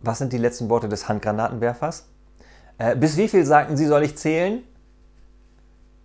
Was sind die letzten Worte des Handgranatenwerfers? Äh, bis wie viel sagten Sie, soll ich zählen?